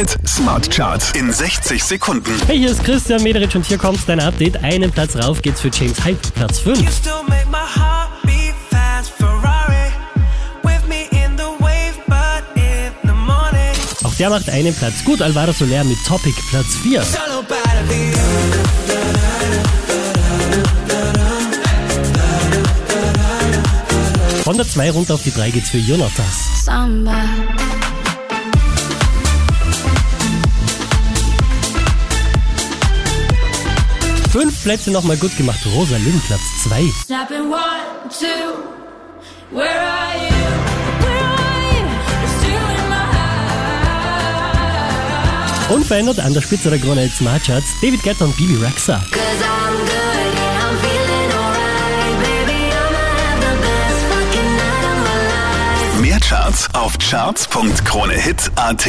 Hit Smart Charts in 60 Sekunden. Hey, hier ist Christian Mederich und hier kommt dein Update. Einen Platz rauf geht's für James Hype, Platz 5. You still make my heart beat fast. Ferrari with me in the wave, but in the morning. Auch der macht einen Platz gut. Alvaro Soler mit Topic, Platz 4. Solo para ti. Von der 2 runter auf die 3 geht's für Jonatas. Samba. Fünf Plätze nochmal gut gemacht. Rosalind, Platz 2. Snapping one, two. Where are you? Where are you? You're still in my heart. Unverändert an der Spitze der Krone Hit Smart Charts. David Guetta und Bibi Rexa. Mehr Charts auf charts.kronehit.at.